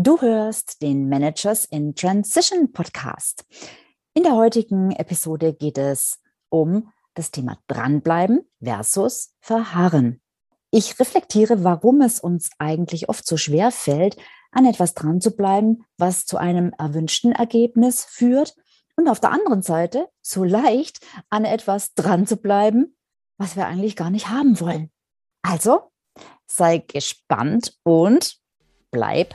Du hörst den Managers in Transition Podcast. In der heutigen Episode geht es um das Thema Dranbleiben versus Verharren. Ich reflektiere, warum es uns eigentlich oft so schwer fällt, an etwas dran zu bleiben, was zu einem erwünschten Ergebnis führt und auf der anderen Seite so leicht an etwas dran zu bleiben, was wir eigentlich gar nicht haben wollen. Also sei gespannt und bleib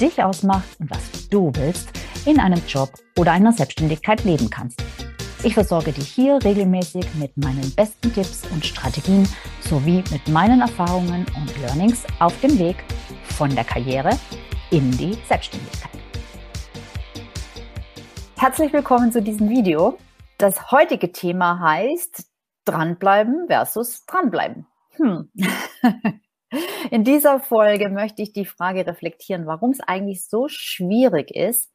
dich ausmacht und was du willst, in einem Job oder einer Selbstständigkeit leben kannst. Ich versorge dich hier regelmäßig mit meinen besten Tipps und Strategien sowie mit meinen Erfahrungen und Learnings auf dem Weg von der Karriere in die Selbstständigkeit. Herzlich willkommen zu diesem Video. Das heutige Thema heißt Dranbleiben versus Dranbleiben. Hm. In dieser Folge möchte ich die Frage reflektieren, warum es eigentlich so schwierig ist,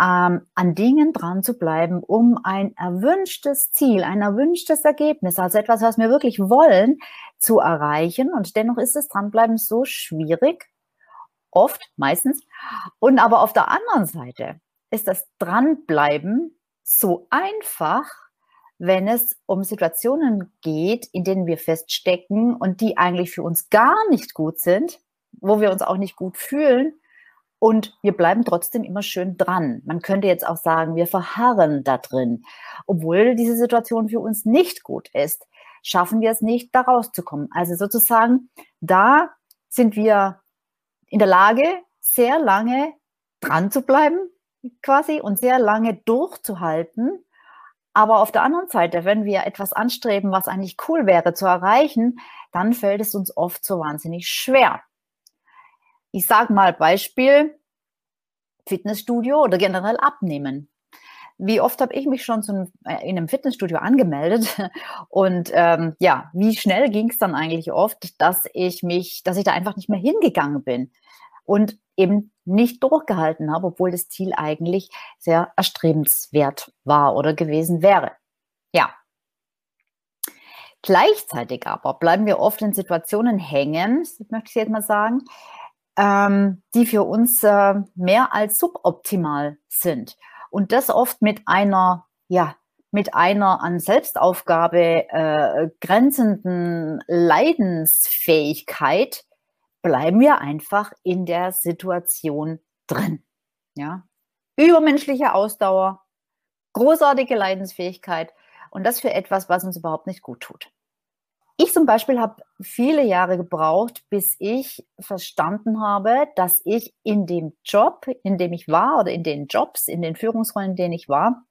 ähm, an Dingen dran zu bleiben, um ein erwünschtes Ziel, ein erwünschtes Ergebnis, also etwas, was wir wirklich wollen, zu erreichen. Und dennoch ist das Dranbleiben so schwierig, oft, meistens. Und aber auf der anderen Seite ist das Dranbleiben so einfach, wenn es um Situationen geht, in denen wir feststecken und die eigentlich für uns gar nicht gut sind, wo wir uns auch nicht gut fühlen und wir bleiben trotzdem immer schön dran. Man könnte jetzt auch sagen, wir verharren da drin. Obwohl diese Situation für uns nicht gut ist, schaffen wir es nicht, da rauszukommen. Also sozusagen, da sind wir in der Lage, sehr lange dran zu bleiben, quasi, und sehr lange durchzuhalten. Aber auf der anderen Seite, wenn wir etwas anstreben, was eigentlich cool wäre zu erreichen, dann fällt es uns oft so wahnsinnig schwer. Ich sage mal Beispiel, Fitnessstudio oder generell abnehmen. Wie oft habe ich mich schon zum, äh, in einem Fitnessstudio angemeldet und ähm, ja, wie schnell ging es dann eigentlich oft, dass ich mich, dass ich da einfach nicht mehr hingegangen bin und eben nicht durchgehalten habe, obwohl das Ziel eigentlich sehr erstrebenswert war oder gewesen wäre. Ja. Gleichzeitig aber bleiben wir oft in Situationen hängen, möchte ich jetzt mal sagen, ähm, die für uns äh, mehr als suboptimal sind. Und das oft mit einer, ja, mit einer an Selbstaufgabe äh, grenzenden Leidensfähigkeit bleiben wir einfach in der Situation drin. Ja, übermenschliche Ausdauer, großartige Leidensfähigkeit und das für etwas, was uns überhaupt nicht gut tut. Ich zum Beispiel habe viele Jahre gebraucht, bis ich verstanden habe, dass ich in dem Job, in dem ich war oder in den Jobs, in den Führungsrollen, in denen ich war,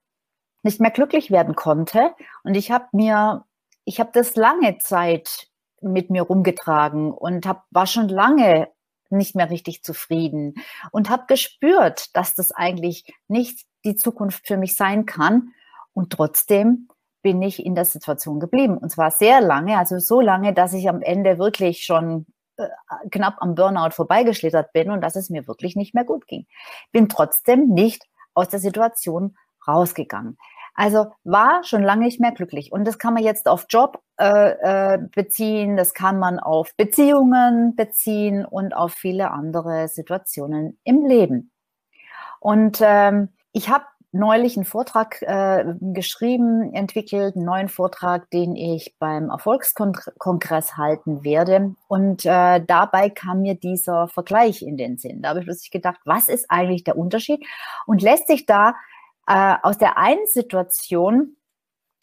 nicht mehr glücklich werden konnte. Und ich habe mir, ich habe das lange Zeit mit mir rumgetragen und hab, war schon lange nicht mehr richtig zufrieden und habe gespürt, dass das eigentlich nicht die Zukunft für mich sein kann. Und trotzdem bin ich in der Situation geblieben. Und zwar sehr lange, also so lange, dass ich am Ende wirklich schon äh, knapp am Burnout vorbeigeschlittert bin und dass es mir wirklich nicht mehr gut ging. Bin trotzdem nicht aus der Situation rausgegangen. Also war schon lange nicht mehr glücklich. Und das kann man jetzt auf Job äh, äh, beziehen, das kann man auf Beziehungen beziehen und auf viele andere Situationen im Leben. Und ähm, ich habe neulich einen Vortrag äh, geschrieben, entwickelt, einen neuen Vortrag, den ich beim Erfolgskongress halten werde. Und äh, dabei kam mir dieser Vergleich in den Sinn. Da habe ich plötzlich gedacht, was ist eigentlich der Unterschied? Und lässt sich da äh, aus der einen Situation,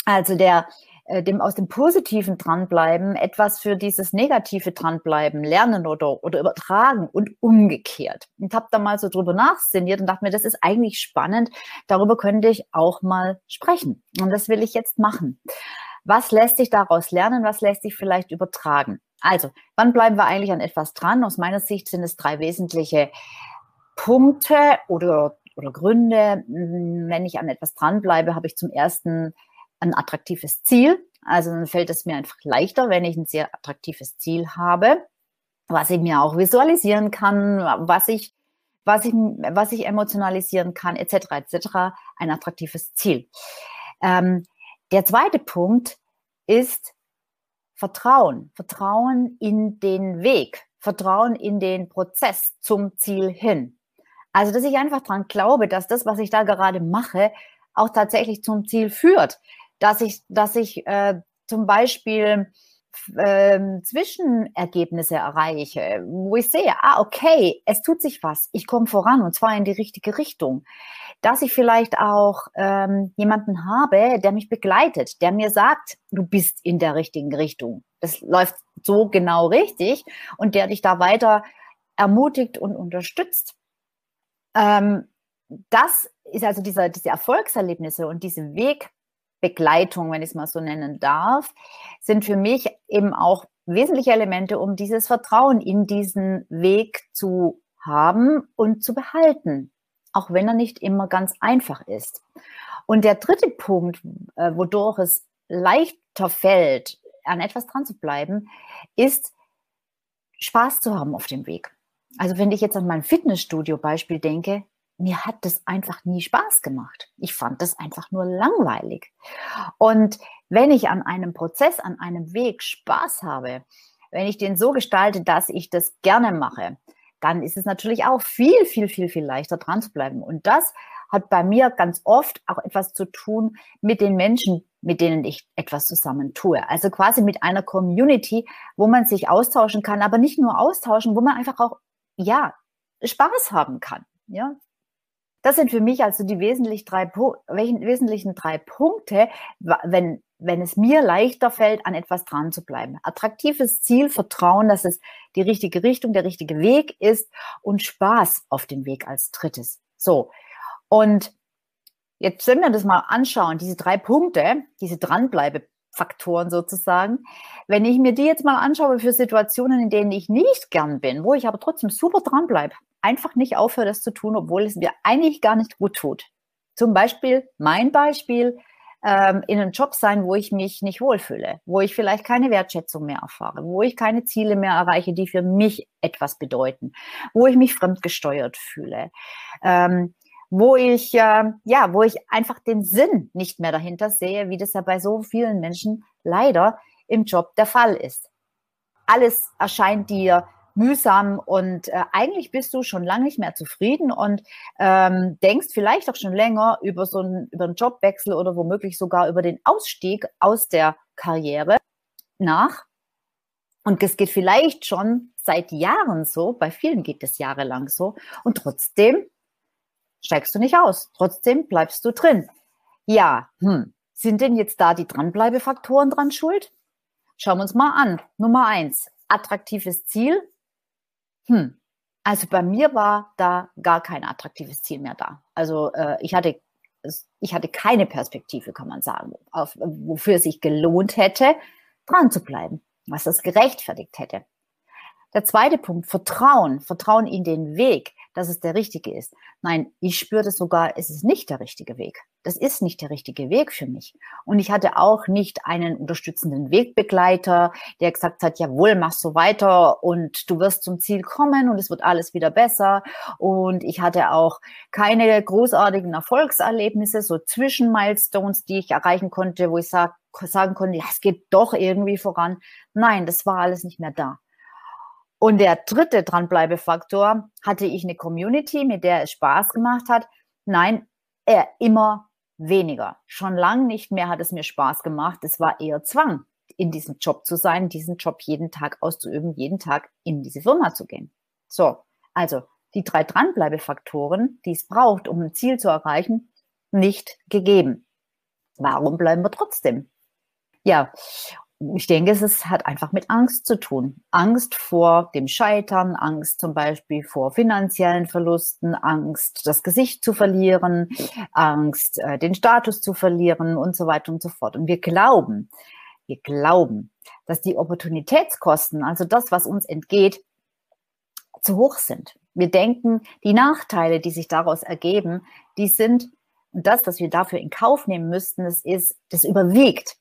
also der äh, dem aus dem Positiven dranbleiben, etwas für dieses Negative dranbleiben, lernen oder, oder übertragen und umgekehrt. Und habe da mal so drüber nachszeniert und dachte mir, das ist eigentlich spannend, darüber könnte ich auch mal sprechen. Und das will ich jetzt machen. Was lässt sich daraus lernen? Was lässt sich vielleicht übertragen? Also, wann bleiben wir eigentlich an etwas dran? Aus meiner Sicht sind es drei wesentliche Punkte oder, oder Gründe, hm, wenn ich an etwas dranbleibe, habe ich zum ersten ein attraktives Ziel. Also dann fällt es mir einfach leichter, wenn ich ein sehr attraktives Ziel habe, was ich mir auch visualisieren kann, was ich, was ich, was ich emotionalisieren kann, etc. etc. Ein attraktives Ziel. Ähm, der zweite Punkt ist Vertrauen. Vertrauen in den Weg. Vertrauen in den Prozess zum Ziel hin. Also, dass ich einfach dran glaube, dass das, was ich da gerade mache, auch tatsächlich zum Ziel führt. Dass ich, dass ich äh, zum Beispiel ähm, Zwischenergebnisse erreiche, wo ich sehe, ah, okay, es tut sich was, ich komme voran und zwar in die richtige Richtung. Dass ich vielleicht auch ähm, jemanden habe, der mich begleitet, der mir sagt, du bist in der richtigen Richtung. Das läuft so genau richtig und der dich da weiter ermutigt und unterstützt. Ähm, das ist also diese, diese Erfolgserlebnisse und diese Weg, Begleitung, wenn ich es mal so nennen darf, sind für mich eben auch wesentliche Elemente, um dieses Vertrauen in diesen Weg zu haben und zu behalten, auch wenn er nicht immer ganz einfach ist. Und der dritte Punkt, äh, wodurch es leichter fällt, an etwas dran zu bleiben, ist Spaß zu haben auf dem Weg. Also wenn ich jetzt an mein Fitnessstudio-Beispiel denke, mir hat das einfach nie Spaß gemacht. Ich fand das einfach nur langweilig. Und wenn ich an einem Prozess, an einem Weg Spaß habe, wenn ich den so gestalte, dass ich das gerne mache, dann ist es natürlich auch viel, viel, viel, viel leichter dran zu bleiben. Und das hat bei mir ganz oft auch etwas zu tun mit den Menschen, mit denen ich etwas zusammen tue. Also quasi mit einer Community, wo man sich austauschen kann, aber nicht nur austauschen, wo man einfach auch, ja, Spaß haben kann. Ja, das sind für mich also die wesentlich drei, wesentlichen drei Punkte, wenn, wenn es mir leichter fällt, an etwas dran zu bleiben. Attraktives Ziel, Vertrauen, dass es die richtige Richtung, der richtige Weg ist und Spaß auf den Weg als drittes. So. Und jetzt wenn wir das mal anschauen, diese drei Punkte, diese Dranbleibefaktoren sozusagen. Wenn ich mir die jetzt mal anschaue für Situationen, in denen ich nicht gern bin, wo ich aber trotzdem super dranbleibe, einfach nicht aufhöre, das zu tun, obwohl es mir eigentlich gar nicht gut tut. Zum Beispiel, mein Beispiel, ähm, in einem Job sein, wo ich mich nicht wohlfühle, wo ich vielleicht keine Wertschätzung mehr erfahre, wo ich keine Ziele mehr erreiche, die für mich etwas bedeuten, wo ich mich fremdgesteuert fühle, ähm, wo ich äh, ja, wo ich einfach den Sinn nicht mehr dahinter sehe, wie das ja bei so vielen Menschen leider im Job der Fall ist. Alles erscheint dir mühsam und äh, eigentlich bist du schon lange nicht mehr zufrieden und ähm, denkst vielleicht auch schon länger über so einen, über einen Jobwechsel oder womöglich sogar über den Ausstieg aus der Karriere nach. Und es geht vielleicht schon seit Jahren so, bei vielen geht es jahrelang so und trotzdem steigst du nicht aus, trotzdem bleibst du drin. Ja, hm, sind denn jetzt da die Dranbleibefaktoren dran schuld? Schauen wir uns mal an. Nummer eins, attraktives Ziel, hm. Also bei mir war da gar kein attraktives Ziel mehr da. Also äh, ich hatte ich hatte keine Perspektive, kann man sagen, auf, wofür es sich gelohnt hätte, dran zu bleiben, was das gerechtfertigt hätte. Der zweite Punkt, Vertrauen, Vertrauen in den Weg dass es der richtige ist. Nein, ich spürte sogar, es ist nicht der richtige Weg. Das ist nicht der richtige Weg für mich. Und ich hatte auch nicht einen unterstützenden Wegbegleiter, der gesagt hat, jawohl, mach so weiter und du wirst zum Ziel kommen und es wird alles wieder besser. Und ich hatte auch keine großartigen Erfolgserlebnisse, so Zwischenmilestones, die ich erreichen konnte, wo ich sag, sagen konnte, ja, es geht doch irgendwie voran. Nein, das war alles nicht mehr da. Und der dritte Dranbleibefaktor, hatte ich eine Community, mit der es Spaß gemacht hat? Nein, eher immer weniger. Schon lange nicht mehr hat es mir Spaß gemacht. Es war eher Zwang, in diesem Job zu sein, diesen Job jeden Tag auszuüben, jeden Tag in diese Firma zu gehen. So, also die drei Dranbleibefaktoren, die es braucht, um ein Ziel zu erreichen, nicht gegeben. Warum bleiben wir trotzdem? Ja, ich denke, es hat einfach mit Angst zu tun. Angst vor dem Scheitern, Angst zum Beispiel vor finanziellen Verlusten, Angst, das Gesicht zu verlieren, Angst, äh, den Status zu verlieren und so weiter und so fort. Und wir glauben, wir glauben, dass die Opportunitätskosten, also das, was uns entgeht, zu hoch sind. Wir denken, die Nachteile, die sich daraus ergeben, die sind, und das, was wir dafür in Kauf nehmen müssten, das ist, das überwiegt.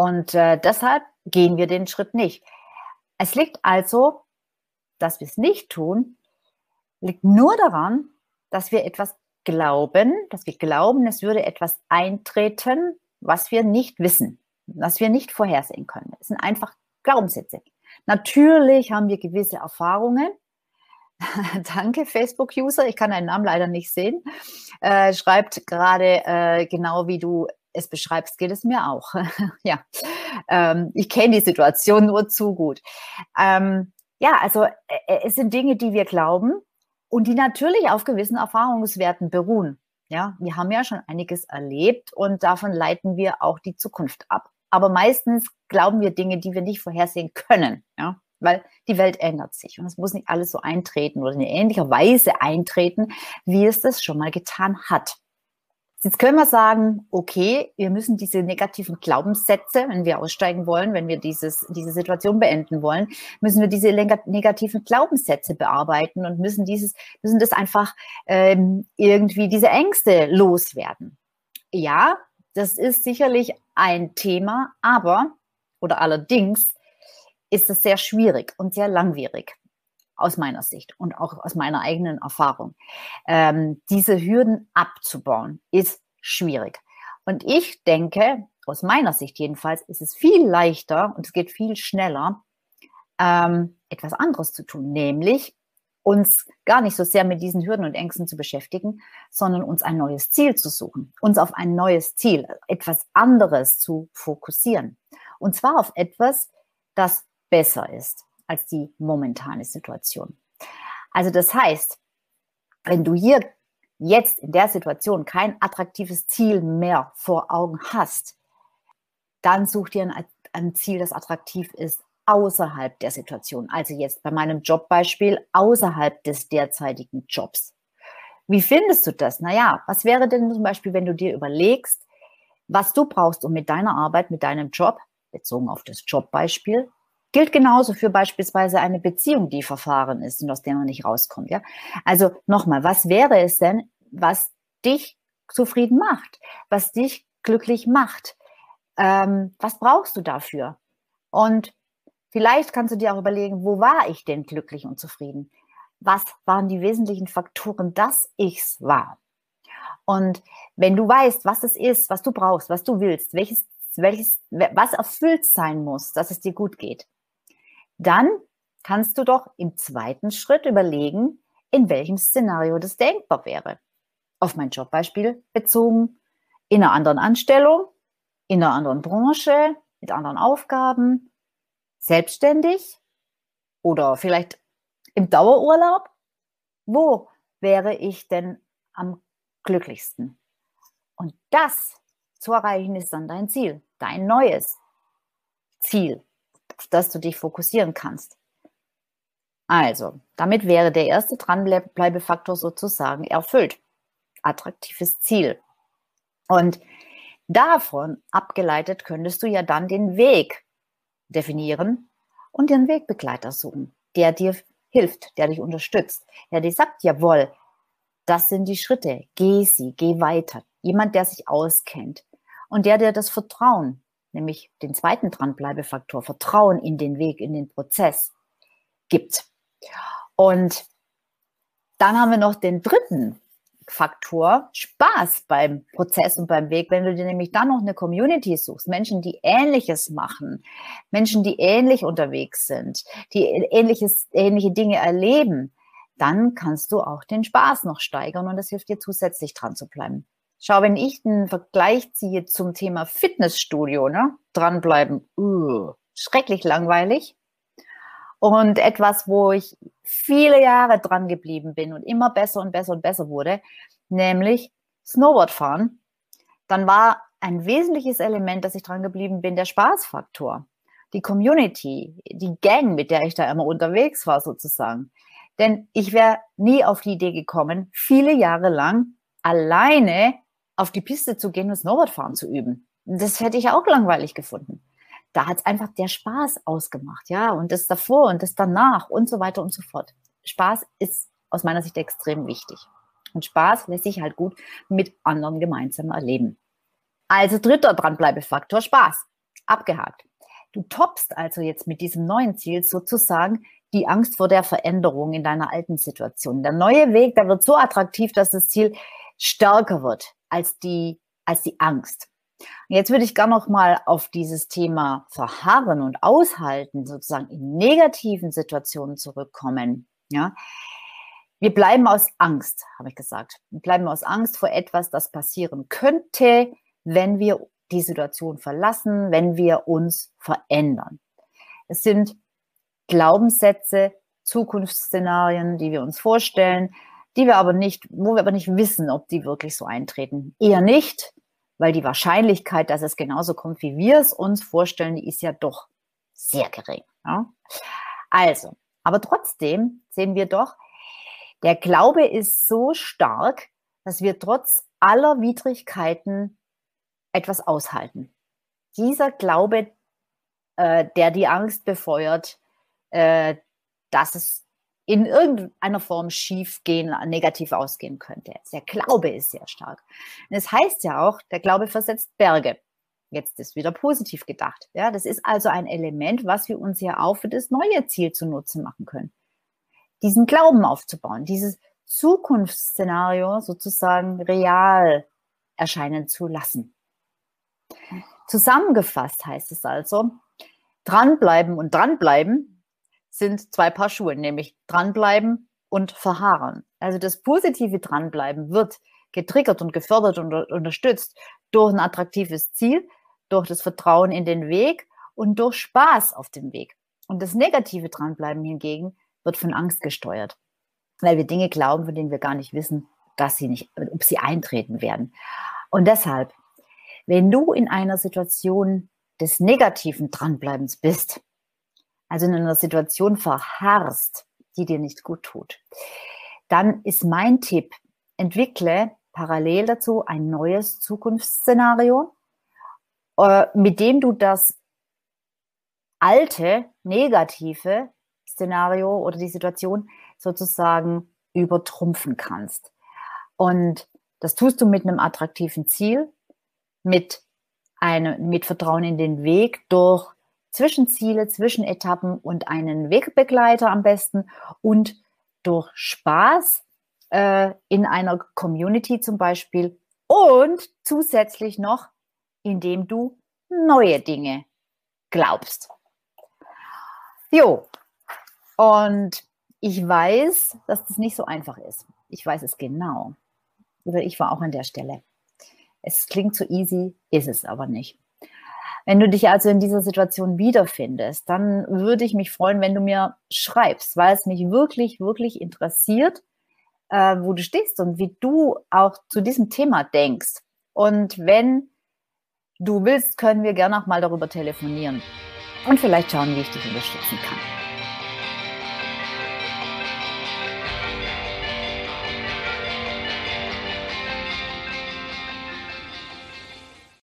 Und äh, deshalb gehen wir den Schritt nicht. Es liegt also, dass wir es nicht tun, liegt nur daran, dass wir etwas glauben, dass wir glauben, es würde etwas eintreten, was wir nicht wissen, was wir nicht vorhersehen können. Es sind einfach Glaubenssätze. Natürlich haben wir gewisse Erfahrungen. Danke, Facebook-User. Ich kann deinen Namen leider nicht sehen. Äh, schreibt gerade äh, genau wie du es beschreibst, geht es mir auch. ja, ähm, ich kenne die Situation nur zu gut. Ähm, ja, also äh, äh, es sind Dinge, die wir glauben und die natürlich auf gewissen Erfahrungswerten beruhen. Ja, wir haben ja schon einiges erlebt und davon leiten wir auch die Zukunft ab. Aber meistens glauben wir Dinge, die wir nicht vorhersehen können. Ja, weil die Welt ändert sich und es muss nicht alles so eintreten oder in ähnlicher Weise eintreten, wie es das schon mal getan hat. Jetzt können wir sagen, okay, wir müssen diese negativen Glaubenssätze, wenn wir aussteigen wollen, wenn wir dieses, diese Situation beenden wollen, müssen wir diese negativen Glaubenssätze bearbeiten und müssen dieses, müssen das einfach ähm, irgendwie diese Ängste loswerden. Ja, das ist sicherlich ein Thema, aber oder allerdings ist es sehr schwierig und sehr langwierig aus meiner Sicht und auch aus meiner eigenen Erfahrung. Ähm, diese Hürden abzubauen ist schwierig. Und ich denke, aus meiner Sicht jedenfalls, ist es viel leichter und es geht viel schneller, ähm, etwas anderes zu tun, nämlich uns gar nicht so sehr mit diesen Hürden und Ängsten zu beschäftigen, sondern uns ein neues Ziel zu suchen, uns auf ein neues Ziel, etwas anderes zu fokussieren. Und zwar auf etwas, das besser ist als die momentane Situation. Also das heißt, wenn du hier jetzt in der Situation kein attraktives Ziel mehr vor Augen hast, dann such dir ein, ein Ziel, das attraktiv ist außerhalb der Situation. Also jetzt bei meinem Jobbeispiel außerhalb des derzeitigen Jobs. Wie findest du das? Naja, was wäre denn zum Beispiel, wenn du dir überlegst, was du brauchst, um mit deiner Arbeit, mit deinem Job, bezogen auf das Jobbeispiel, Gilt genauso für beispielsweise eine Beziehung, die verfahren ist und aus der man nicht rauskommt. Ja? Also nochmal, was wäre es denn, was dich zufrieden macht, was dich glücklich macht? Ähm, was brauchst du dafür? Und vielleicht kannst du dir auch überlegen, wo war ich denn glücklich und zufrieden? Was waren die wesentlichen Faktoren, dass ich's war? Und wenn du weißt, was es ist, was du brauchst, was du willst, welches, welches, was erfüllt sein muss, dass es dir gut geht, dann kannst du doch im zweiten Schritt überlegen, in welchem Szenario das denkbar wäre. Auf mein Jobbeispiel bezogen, in einer anderen Anstellung, in einer anderen Branche, mit anderen Aufgaben, selbstständig oder vielleicht im Dauerurlaub. Wo wäre ich denn am glücklichsten? Und das zu erreichen ist dann dein Ziel, dein neues Ziel auf das du dich fokussieren kannst. Also, damit wäre der erste Dranbleibefaktor sozusagen erfüllt. Attraktives Ziel. Und davon abgeleitet könntest du ja dann den Weg definieren und den Wegbegleiter suchen, der dir hilft, der dich unterstützt, der dir sagt, jawohl, das sind die Schritte, geh sie, geh weiter. Jemand, der sich auskennt und der dir das Vertrauen nämlich den zweiten Dranbleibefaktor, Vertrauen in den Weg, in den Prozess gibt. Und dann haben wir noch den dritten Faktor, Spaß beim Prozess und beim Weg. Wenn du dir nämlich dann noch eine Community suchst, Menschen, die Ähnliches machen, Menschen, die ähnlich unterwegs sind, die ähnliches, ähnliche Dinge erleben, dann kannst du auch den Spaß noch steigern und das hilft dir zusätzlich dran zu bleiben. Schau, wenn ich einen Vergleich ziehe zum Thema Fitnessstudio, ne, dranbleiben, uh, schrecklich langweilig. Und etwas, wo ich viele Jahre dran geblieben bin und immer besser und besser und besser wurde, nämlich Snowboardfahren. Dann war ein wesentliches Element, dass ich dran geblieben bin, der Spaßfaktor. Die Community, die Gang, mit der ich da immer unterwegs war sozusagen. Denn ich wäre nie auf die Idee gekommen, viele Jahre lang alleine auf die Piste zu gehen und Snowboardfahren zu üben. Das hätte ich auch langweilig gefunden. Da hat es einfach der Spaß ausgemacht, ja, und das davor und das danach und so weiter und so fort. Spaß ist aus meiner Sicht extrem wichtig. Und Spaß lässt sich halt gut mit anderen gemeinsam erleben. Also dritter Dranbleibefaktor, Spaß. Abgehakt. Du toppst also jetzt mit diesem neuen Ziel sozusagen die Angst vor der Veränderung in deiner alten Situation. Der neue Weg, der wird so attraktiv, dass das Ziel stärker wird als die, als die Angst. Jetzt würde ich gerne noch mal auf dieses Thema Verharren und Aushalten sozusagen in negativen Situationen zurückkommen. Ja, wir bleiben aus Angst, habe ich gesagt. Wir bleiben aus Angst vor etwas, das passieren könnte, wenn wir die Situation verlassen, wenn wir uns verändern. Es sind Glaubenssätze, Zukunftsszenarien, die wir uns vorstellen, die wir aber nicht, wo wir aber nicht wissen, ob die wirklich so eintreten. Eher nicht, weil die Wahrscheinlichkeit, dass es genauso kommt, wie wir es uns vorstellen, die ist ja doch sehr gering. Ja? Also, aber trotzdem sehen wir doch, der Glaube ist so stark, dass wir trotz aller Widrigkeiten etwas aushalten. Dieser Glaube, äh, der die Angst befeuert, äh, dass es in irgendeiner Form schief gehen, negativ ausgehen könnte. Der Glaube ist sehr stark. Und es heißt ja auch, der Glaube versetzt Berge. Jetzt ist wieder positiv gedacht. Ja, das ist also ein Element, was wir uns ja auch für das neue Ziel zunutze machen können. Diesen Glauben aufzubauen, dieses Zukunftsszenario sozusagen real erscheinen zu lassen. Zusammengefasst heißt es also, dranbleiben und dranbleiben sind zwei Paar Schuhe, nämlich dranbleiben und verharren. Also das positive Dranbleiben wird getriggert und gefördert und unterstützt durch ein attraktives Ziel, durch das Vertrauen in den Weg und durch Spaß auf dem Weg. Und das negative Dranbleiben hingegen wird von Angst gesteuert, weil wir Dinge glauben, von denen wir gar nicht wissen, dass sie nicht, ob sie eintreten werden. Und deshalb wenn du in einer Situation des negativen Dranbleibens bist, also in einer Situation verharrst, die dir nicht gut tut, dann ist mein Tipp, entwickle parallel dazu ein neues Zukunftsszenario, äh, mit dem du das alte, negative Szenario oder die Situation sozusagen übertrumpfen kannst. Und das tust du mit einem attraktiven Ziel, mit einem, mit Vertrauen in den Weg durch Zwischenziele, Zwischenetappen und einen Wegbegleiter am besten und durch Spaß äh, in einer Community zum Beispiel und zusätzlich noch, indem du neue Dinge glaubst. Jo, und ich weiß, dass das nicht so einfach ist. Ich weiß es genau. Oder ich war auch an der Stelle. Es klingt so easy, ist es aber nicht. Wenn du dich also in dieser Situation wiederfindest, dann würde ich mich freuen, wenn du mir schreibst, weil es mich wirklich, wirklich interessiert, äh, wo du stehst und wie du auch zu diesem Thema denkst. Und wenn du willst, können wir gerne auch mal darüber telefonieren und vielleicht schauen, wie ich dich unterstützen kann.